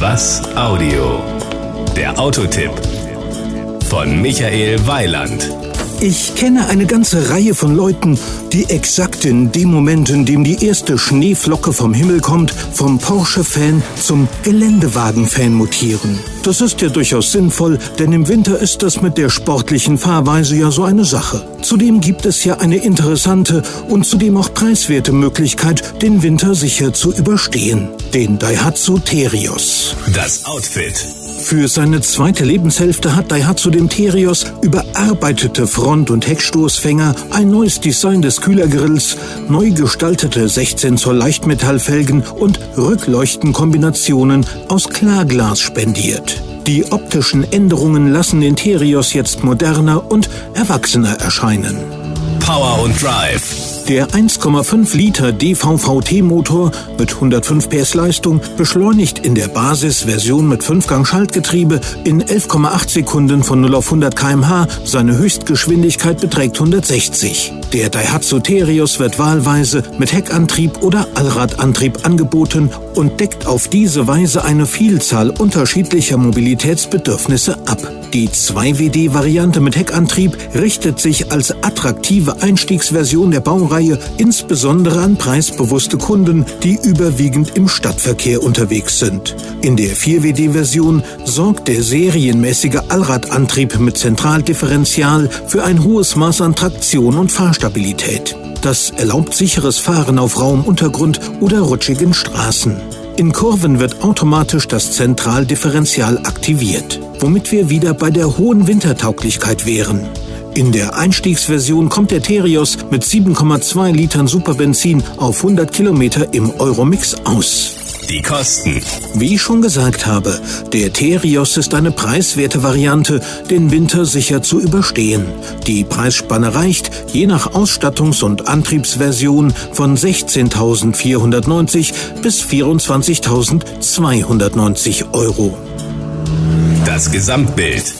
Was Audio? Der Autotipp von Michael Weiland. Ich kenne eine ganze Reihe von Leuten, die exakt in dem Moment, in dem die erste Schneeflocke vom Himmel kommt, vom Porsche-Fan zum Geländewagen-Fan mutieren. Das ist ja durchaus sinnvoll, denn im Winter ist das mit der sportlichen Fahrweise ja so eine Sache. Zudem gibt es ja eine interessante und zudem auch preiswerte Möglichkeit, den Winter sicher zu überstehen. Den Daihatsu Terios. Das Outfit. Für seine zweite Lebenshälfte hat Daihatsu dem Terios überarbeitete Front- und Heckstoßfänger, ein neues Design des Kühlergrills, neu gestaltete 16 Zoll Leichtmetallfelgen und Rückleuchtenkombinationen aus Klarglas spendiert. Die optischen Änderungen lassen den Terios jetzt moderner und erwachsener erscheinen. Power und Drive. Der 1,5 Liter DVVT-Motor mit 105 PS Leistung beschleunigt in der Basisversion mit 5-Gang-Schaltgetriebe in 11,8 Sekunden von 0 auf 100 km/h. Seine Höchstgeschwindigkeit beträgt 160. Der Daihatsu Terios wird wahlweise mit Heckantrieb oder Allradantrieb angeboten und deckt auf diese Weise eine Vielzahl unterschiedlicher Mobilitätsbedürfnisse ab. Die 2WD-Variante mit Heckantrieb richtet sich als attraktive Einstiegsversion der Baureihe insbesondere an preisbewusste Kunden, die überwiegend im Stadtverkehr unterwegs sind. In der 4WD-Version sorgt der serienmäßige Allradantrieb mit Zentraldifferential für ein hohes Maß an Traktion und Fahrstabilität. Das erlaubt sicheres Fahren auf rauem Untergrund oder rutschigen Straßen. In Kurven wird automatisch das Zentraldifferential aktiviert, womit wir wieder bei der hohen Wintertauglichkeit wären. In der Einstiegsversion kommt der Terios mit 7,2 Litern Superbenzin auf 100 Kilometer im Euromix aus. Die Kosten. Wie ich schon gesagt habe, der Terios ist eine preiswerte Variante, den Winter sicher zu überstehen. Die Preisspanne reicht, je nach Ausstattungs- und Antriebsversion, von 16.490 bis 24.290 Euro. Das Gesamtbild.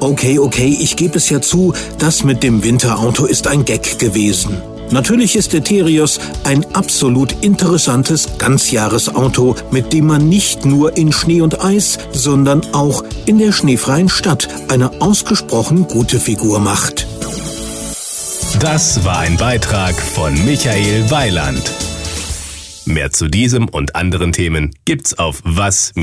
Okay, okay, ich gebe es ja zu, das mit dem Winterauto ist ein Gag gewesen. Natürlich ist der Terios ein absolut interessantes Ganzjahresauto, mit dem man nicht nur in Schnee und Eis, sondern auch in der schneefreien Stadt eine ausgesprochen gute Figur macht. Das war ein Beitrag von Michael Weiland. Mehr zu diesem und anderen Themen gibt's auf was-audio.de.